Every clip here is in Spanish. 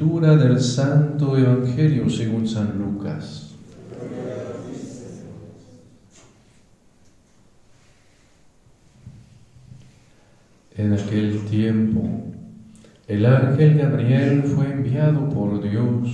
Lectura del Santo Evangelio según San Lucas. En aquel tiempo, el ángel Gabriel fue enviado por Dios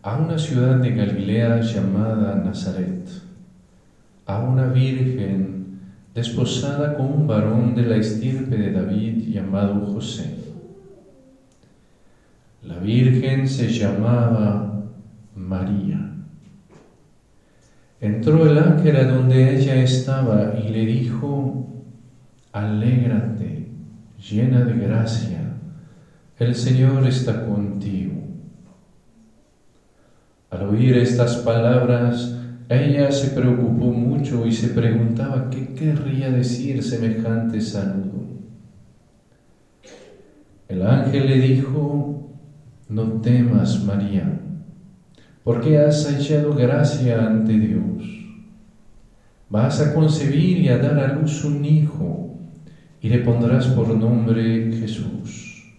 a una ciudad de Galilea llamada Nazaret, a una virgen desposada con un varón de la estirpe de David llamado José. La virgen se llamaba María. Entró el ángel a donde ella estaba y le dijo, alégrate, llena de gracia, el Señor está contigo. Al oír estas palabras, ella se preocupó mucho y se preguntaba qué querría decir semejante saludo. El ángel le dijo, no temas, María, porque has hallado gracia ante Dios. Vas a concebir y a dar a luz un hijo, y le pondrás por nombre Jesús.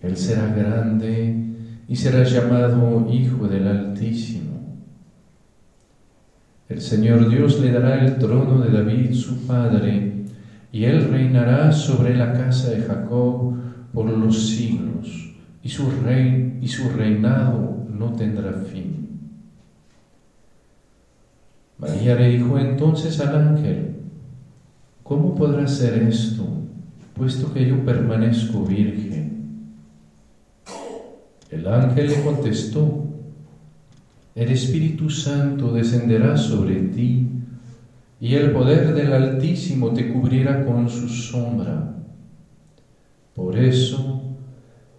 Él será grande y será llamado Hijo del Altísimo. El Señor Dios le dará el trono de David, su padre, y él reinará sobre la casa de Jacob por los siglos y su, rey, y su reinado no tendrá fin. María le dijo entonces al ángel, ¿cómo podrá ser esto, puesto que yo permanezco virgen? El ángel le contestó, el Espíritu Santo descenderá sobre ti y el poder del Altísimo te cubrirá con su sombra. Por eso,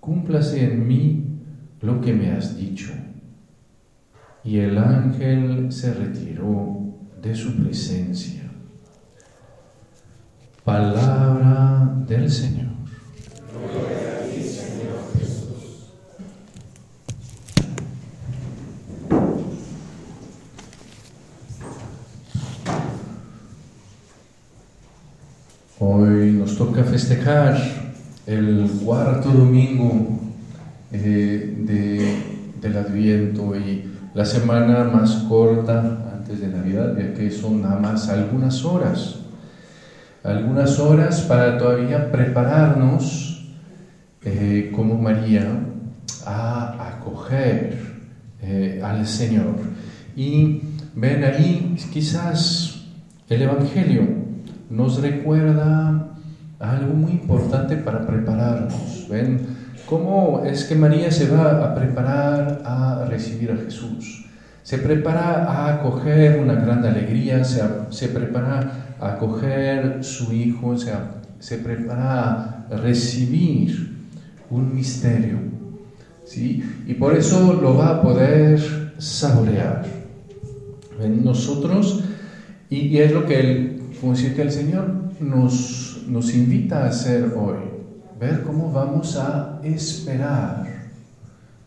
cúmplase en mí lo que me has dicho. Y el ángel se retiró de su presencia. Palabra del Señor. Hoy nos toca festejar el cuarto domingo eh, del Adviento y la semana más corta antes de Navidad, ya que son nada más algunas horas, algunas horas para todavía prepararnos eh, como María a acoger eh, al Señor. Y ven ahí, quizás el Evangelio nos recuerda algo muy importante para prepararnos. ¿Ven? ¿Cómo es que María se va a preparar a recibir a Jesús? Se prepara a acoger una gran alegría, se, se prepara a acoger su hijo, se, se prepara a recibir un misterio. ¿sí? Y por eso lo va a poder saborear. ¿Ven? Nosotros, y, es lo que el, como decir que el Señor nos nos invita a hacer hoy, ver cómo vamos a esperar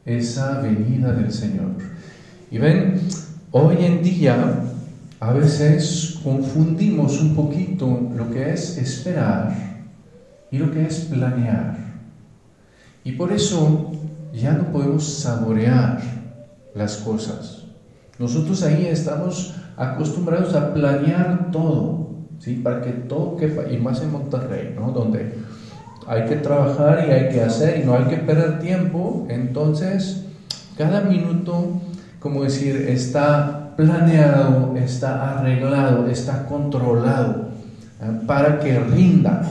esa venida del Señor. Y ven, hoy en día a veces confundimos un poquito lo que es esperar y lo que es planear. Y por eso ya no podemos saborear las cosas. Nosotros ahí estamos acostumbrados a planear todo. ¿Sí? Para que todo quepa, y más en Monterrey, ¿no? Donde hay que trabajar y hay que hacer y no hay que perder tiempo, entonces cada minuto, como decir, está planeado, está arreglado, está controlado ¿eh? para que rinda,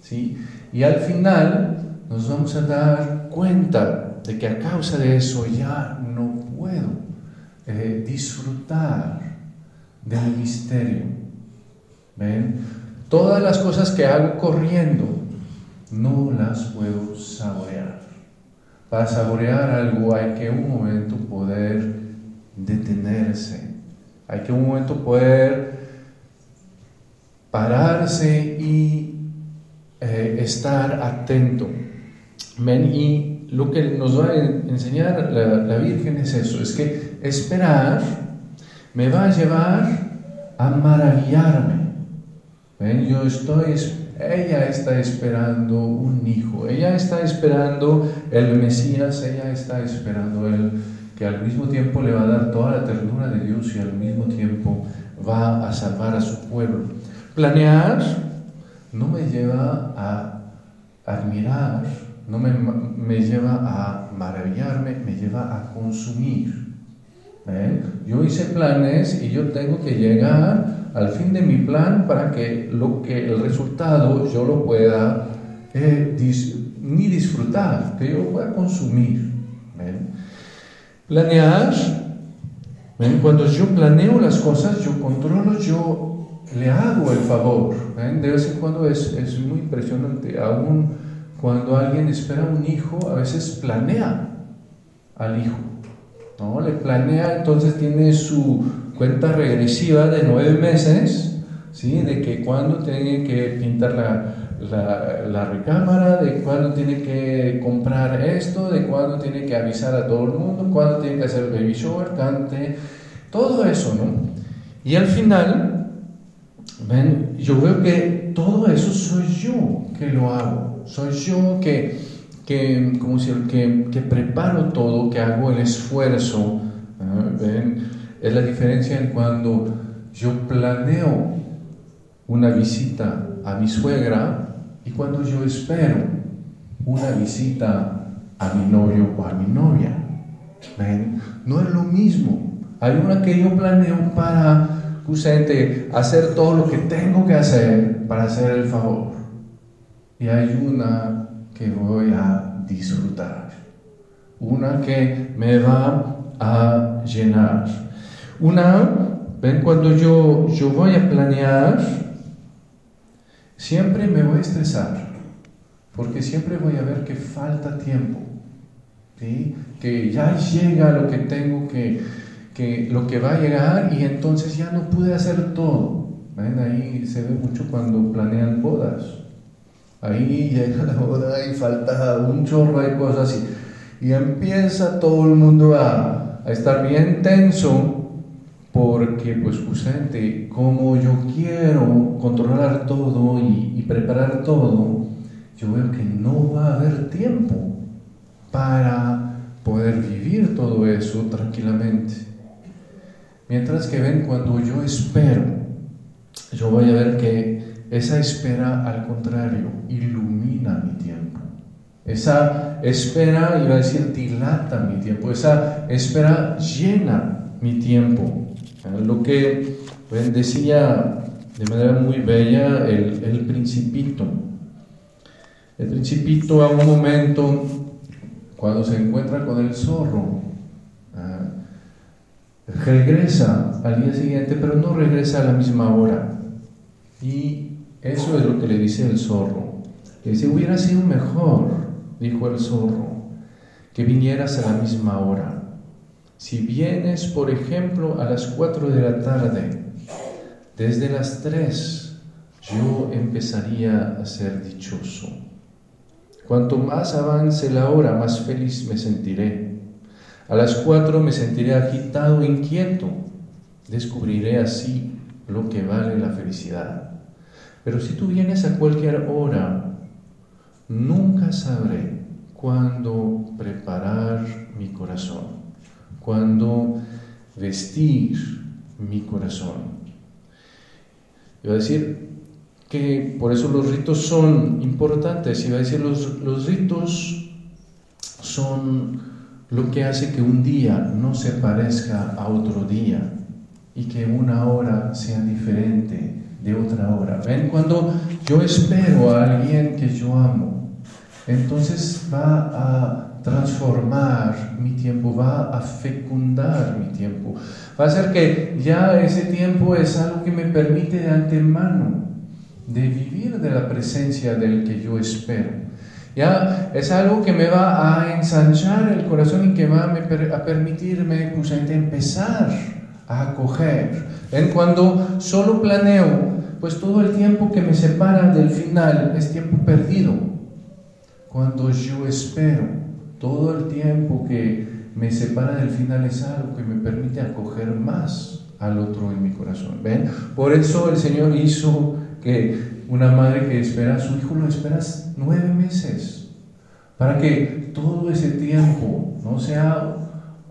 ¿sí? Y al final nos vamos a dar cuenta de que a causa de eso ya no puedo eh, disfrutar del misterio Todas las cosas que hago corriendo, no las puedo saborear. para saborear algo hay que un momento poder detenerse, hay que un momento poder pararse y eh, estar atento. Y lo que nos va a enseñar la Virgen es eso, es que esperar me va a llevar a maravillarme. ¿Ven? Yo estoy, ella está esperando un hijo, ella está esperando el Mesías, ella está esperando el que al mismo tiempo le va a dar toda la ternura de Dios y al mismo tiempo va a salvar a su pueblo. Planear no me lleva a admirar, no me, me lleva a maravillarme, me lleva a consumir. ¿Eh? Yo hice planes y yo tengo que llegar al fin de mi plan para que, lo que el resultado yo lo pueda eh, ni disfrutar, que yo pueda consumir. Planear, cuando yo planeo las cosas, yo controlo, yo le hago el favor. De vez en cuando es, es muy impresionante, aún cuando alguien espera un hijo, a veces planea al hijo ¿no? Le planea, entonces tiene su cuenta regresiva de nueve meses, ¿sí? De que cuando tiene que pintar la, la, recámara, de cuándo tiene que comprar esto, de cuándo tiene que avisar a todo el mundo, cuándo tiene que hacer baby shower, cante, todo eso, ¿no? Y al final, ven, yo veo que todo eso soy yo que lo hago, soy yo que que, como si, que, que preparo todo, que hago el esfuerzo. ¿Ven? Es la diferencia en cuando yo planeo una visita a mi suegra y cuando yo espero una visita a mi novio o a mi novia. No es lo mismo. Hay una que yo planeo para justamente hacer todo lo que tengo que hacer para hacer el favor. Y hay una que voy a disfrutar, una que me va a llenar. Una, ven, cuando yo, yo voy a planear, siempre me voy a estresar, porque siempre voy a ver que falta tiempo, que ya llega lo que tengo que, que, lo que va a llegar y entonces ya no pude hacer todo. ¿Ven? Ahí se ve mucho cuando planean bodas. Ahí llega la boda y falta un chorro de cosas y, y empieza todo el mundo a, a, estar bien tenso porque pues justamente como yo quiero controlar todo y, y preparar todo, yo veo que no va a haber tiempo para poder vivir todo eso tranquilamente. Mientras que ven cuando yo espero, yo voy a ver que esa espera, al contrario, ilumina mi tiempo. Esa espera, iba a decir, dilata mi tiempo. Esa espera llena mi tiempo. Lo que pues, decía de manera muy bella el, principito. El principito a un momento, cuando se encuentra con el zorro, ah, regresa al día siguiente, pero no regresa a la misma hora. Y eso es lo que le dice el zorro. Le dice, hubiera sido mejor, dijo el zorro, que vinieras a la misma hora. Si vienes, por ejemplo, a las 4 de la tarde, desde las 3 yo empezaría a ser dichoso. Cuanto más avance la hora, más feliz me sentiré. A las 4 me sentiré agitado, inquieto. Descubriré así lo que vale la felicidad. Pero si tú vienes a cualquier hora, nunca sabré cuándo preparar mi corazón, cuándo vestir mi corazón. Iba a decir que por eso los ritos son importantes. Iba a decir los, los ritos son lo que hace que un día no se parezca a otro día y que una hora sea diferente de otra hora. ¿Ven? Cuando yo espero a alguien que yo amo, entonces va a transformar mi tiempo, va a fecundar mi tiempo. Va a hacer que ya ese tiempo es algo que me permite de antemano de vivir de la presencia del que yo espero. Ya es algo que me va a ensanchar el corazón y que va a, permitirme justamente empezar a acoger. ¿Ven? Cuando solo planeo, pues todo el tiempo que me separa del final es tiempo perdido. Cuando yo espero, todo el tiempo que me separa del final es algo que me permite acoger más al otro en mi corazón. ¿Ven? Por eso el Señor hizo que una madre que espera a su hijo lo esperas nueve meses, para que todo ese tiempo no sea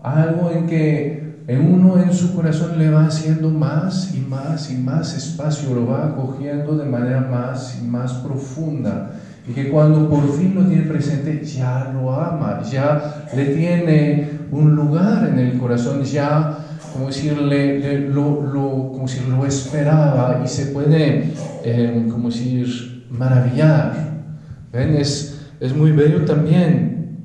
algo en que en uno en su corazón le va haciendo más y más y más espacio, lo va acogiendo de manera más y más profunda. Y que cuando por fin lo tiene presente, ya lo ama, ya le tiene un lugar en el corazón, ya como decirle, lo, lo, como si lo esperaba y se puede, eh, como decir, maravillar. ¿Ven? Es, es muy bello también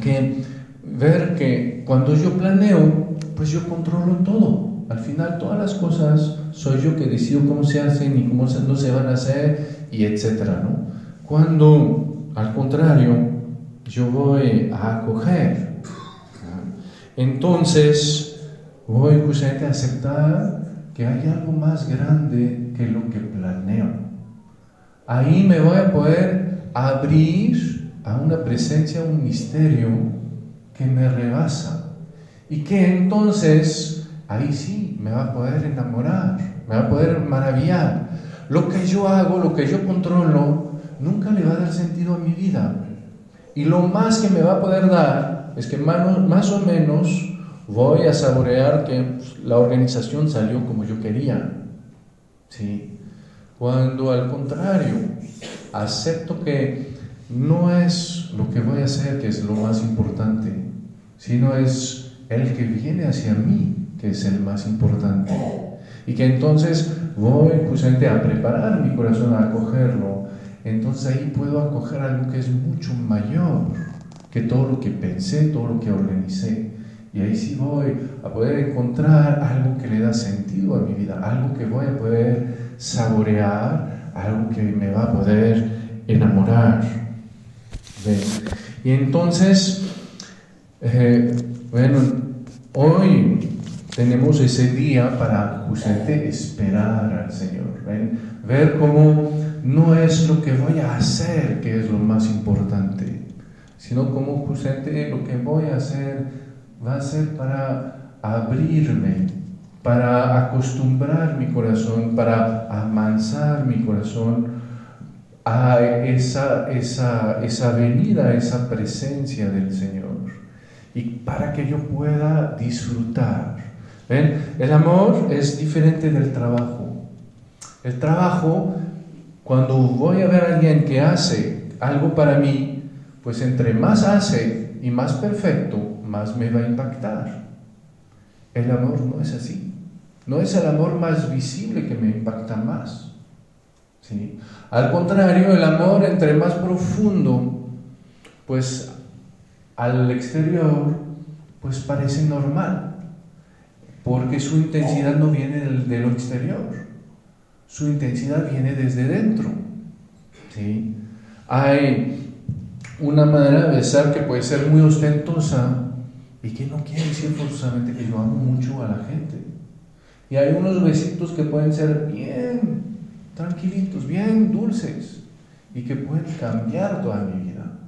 que ver que cuando yo planeo, pues yo controlo todo. Al final todas las cosas soy yo que decido cómo se hacen y cómo no se van a hacer y etcétera, ¿no? Cuando al contrario yo voy a acoger, entonces voy justamente a aceptar que hay algo más grande que lo que planeo. Ahí me voy a poder abrir a una presencia, a un misterio que me rebasa y que entonces ahí sí me va a poder enamorar, me va a poder maravillar. Lo que yo hago, lo que yo controlo, nunca le va a dar sentido a mi vida. Y lo más que me va a poder dar es que más, o menos voy a saborear que la organización salió como yo quería. ¿sí? Cuando al contrario, acepto que no es lo que voy a hacer que es lo más importante, sino es el que viene hacia mí que es el más importante. Y que entonces voy justamente a preparar mi corazón a acogerlo. Entonces ahí puedo acoger algo que es mucho mayor que todo lo que pensé, todo lo que organicé. Y ahí sí voy a poder encontrar algo que le da sentido a mi vida, algo que voy a poder saborear, algo que me va a poder enamorar. Y entonces, eh, bueno, hoy tenemos ese día para justamente esperar al Señor, ver cómo no es lo que voy a hacer que es lo más importante, sino cómo justamente lo que voy a hacer va a ser para abrirme, para acostumbrar mi corazón, para amansar mi corazón a esa, esa, esa venida, esa presencia del Señor. Y para que yo pueda disfrutar. El amor es diferente del trabajo. El trabajo, cuando voy a ver a alguien que hace algo para mí, pues entre más hace y más perfecto, más me va a impactar. El amor no es así. No es el amor más visible que me impacta más. ¿sí? Al contrario, el amor entre más profundo, pues al exterior, pues parece normal, porque su intensidad no viene de lo exterior, su intensidad viene desde dentro. ¿sí? Hay una manera de besar que puede ser muy ostentosa, y que no quiere decir forzosamente que yo amo mucho a la gente. Y hay unos besitos que pueden ser bien tranquilitos, bien dulces y que pueden cambiar toda mi vida.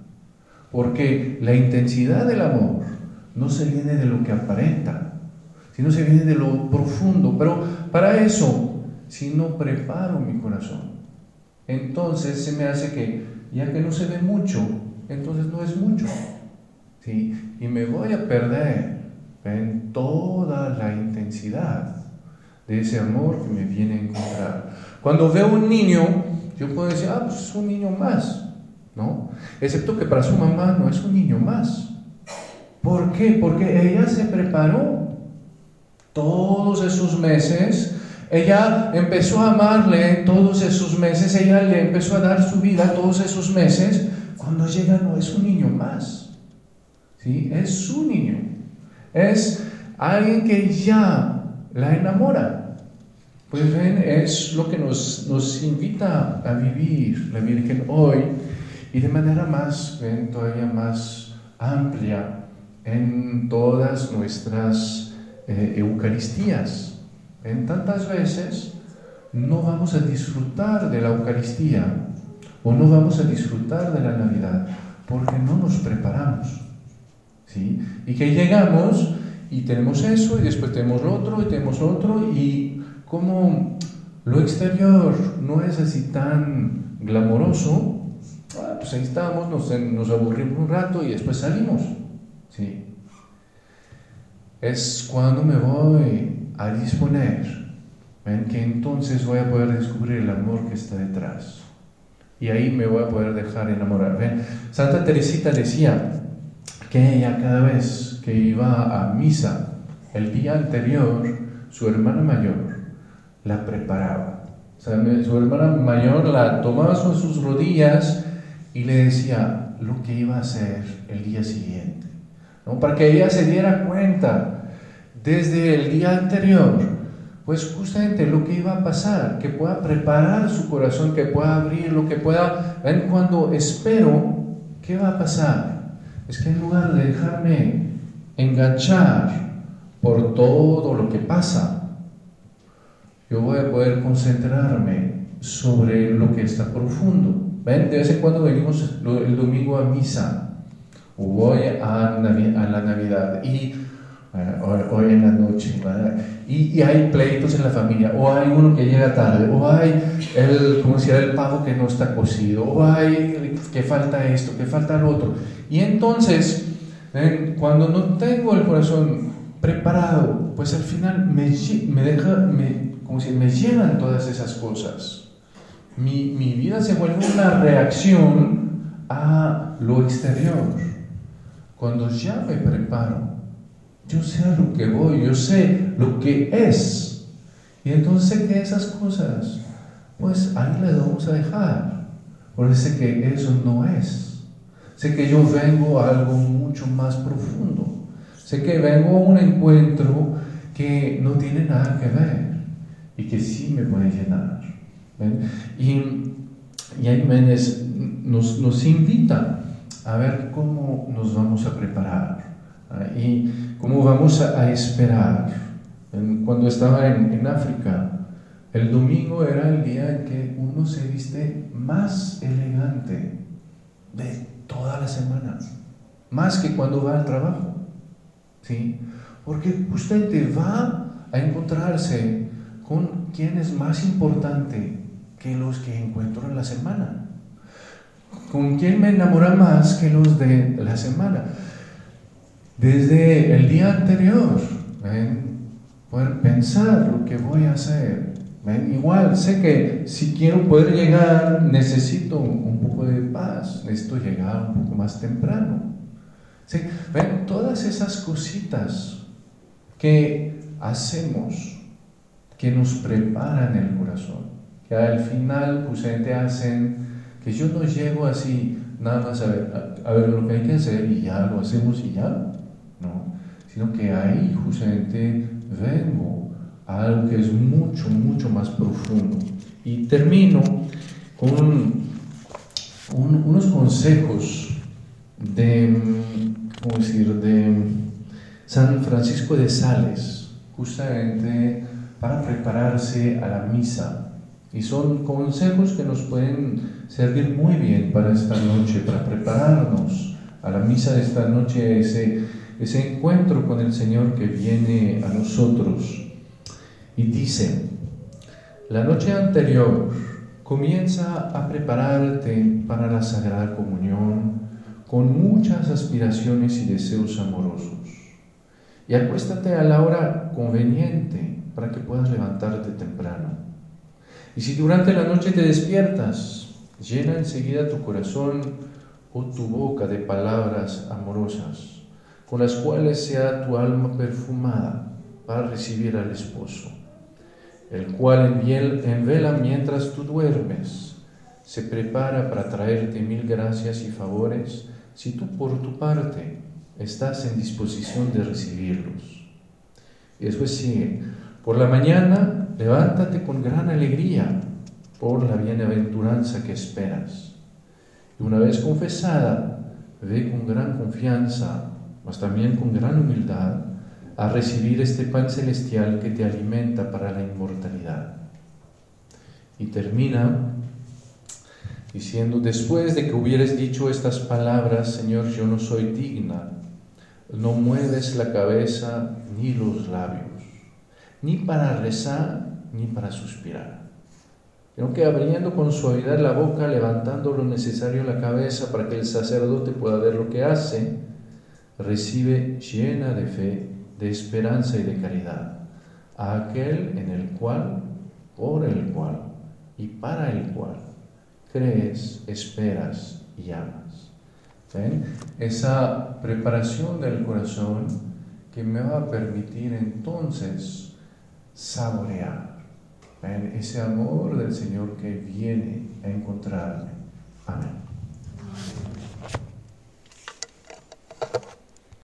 Porque la intensidad del amor no se viene de lo que aparenta, sino se viene de lo profundo. Pero para eso, si no preparo mi corazón, entonces se me hace que, ya que no se ve mucho, entonces no es mucho. ¿sí? Y me voy a perder en toda la intensidad de ese amor que me viene a encontrar. Cuando veo un niño, yo puedo decir, ah, pues es un niño más, ¿no? Excepto que para su mamá no es un niño más. ¿Por qué? Porque ella se preparó todos esos meses. Ella empezó a amarle todos esos meses, ella le empezó a dar su vida todos esos meses. Cuando llega no es un niño más. ¿sí? Es su niño. Es alguien que ya la enamora. Pues ven, es lo que nos, nos invita a vivir la Virgen hoy. y de manera más, todavía más amplia en todas nuestras eh, Eucaristías. En tantas veces no vamos a disfrutar de la Eucaristía o no vamos a disfrutar de la Navidad porque no nos preparamos. ¿sí? Y que llegamos y tenemos eso y después tenemos lo otro y tenemos otro y como lo exterior no es así tan glamoroso, ah, pues ahí estamos, nos, nos aburrimos un rato y después salimos. ¿sí? Es cuando me voy a disponer ¿ven? que entonces voy a poder descubrir el amor que está detrás. Y ahí me voy a poder dejar enamorar. Santa Teresita decía que ella cada vez que iba a misa el día anterior, su hermana mayor la preparaba. su hermana mayor la tomaba sobre sus rodillas y le decía lo que iba a hacer el día siguiente. ¿No? Para que ella se diera cuenta desde el día anterior, pues justamente lo que iba a pasar, que pueda preparar su corazón, que pueda abrirlo, que pueda, ven cuando espero, ¿qué va a pasar? Es que en lugar de dejarme enganchar por todo lo que pasa, yo voy a poder concentrarme sobre lo que está profundo. ¿Ven? De vez en cuando venimos el domingo a misa, voy a, la Navidad, y hoy en la noche, y, y, hay pleitos en la familia, o hay uno que llega tarde, o hay el, como decía, el pavo que no está cocido, o hay que falta esto, que falta lo otro. Y entonces, cuando no tengo el corazón preparado, pues al final me, me deja, me, como si me llenan todas esas cosas. Mi, mi vida se vuelve una reacción a lo exterior. Cuando ya me preparo, yo sé a lo que voy, yo sé lo que es. Y entonces que esas cosas, pues ahí las vamos a dejar. Porque sé que eso no es. Sé que yo vengo a algo mucho más profundo. Sé que vengo a un encuentro que no tiene nada que ver y que sí me puede llenar. Y, y ahí Méndez nos, nos invita a ver cómo nos vamos a preparar y cómo vamos a, esperar. Cuando estaba en, en, África, el domingo era el día en que uno se viste más elegante de toda la semana, más que cuando va al trabajo. ¿sí? Porque usted va a encontrarse con quién es más importante que los que encuentro en la semana. ¿Con quién me enamora más que los de la semana? Desde el día anterior, poder pensar lo que voy a hacer. Igual, sé que si quiero poder llegar, necesito un poco de paz, necesito llegar un poco más temprano. ¿Sí? ¿Ven? Todas esas cositas que hacemos que nos preparan el corazón, que al final justamente hacen que yo no llego así nada más a ver, a, ver lo que hay que hacer y ya lo hacemos y ya, no, sino que ahí justamente vengo a algo que es mucho, mucho más profundo. Y termino con unos consejos de, ¿cómo decir?, de San Francisco de Sales, justamente para prepararse a la misa. Y son consejos que nos pueden servir muy bien para esta noche, para prepararnos a la misa de esta noche, ese, ese encuentro con el Señor que viene a nosotros. Y dice, la noche anterior comienza a prepararte para la Sagrada Comunión con muchas aspiraciones y deseos amorosos. Y acuéstate a la hora conveniente para que puedas levantarte temprano. Y si durante la noche te despiertas, llena enseguida tu corazón o tu boca de palabras amorosas, con las cuales sea tu alma perfumada para recibir al esposo, el cual en vela mientras tú duermes, se prepara para traerte mil gracias y favores si tú por tu parte estás en disposición de recibirlos. Y después sigue, por la mañana, levántate con gran alegría por la bienaventuranza que esperas. Y una vez confesada, ve con gran confianza, mas también con gran humildad, a recibir este pan celestial que te alimenta para la inmortalidad. Y termina diciendo, después de que hubieras dicho estas palabras, Señor, yo no soy digna, no mueves la cabeza ni los labios, ni para rezar ni para suspirar, sino que abriendo con suavidad la boca, levantando lo necesario la cabeza para que el sacerdote pueda ver lo que hace, recibe llena de fe de esperanza y de caridad a aquel en el cual, por el cual y para el cual crees, esperas y amas. ¿Ven? Esa preparación del corazón que me va a permitir entonces saborear ¿ven? ese amor del Señor que viene a encontrarme. Amén.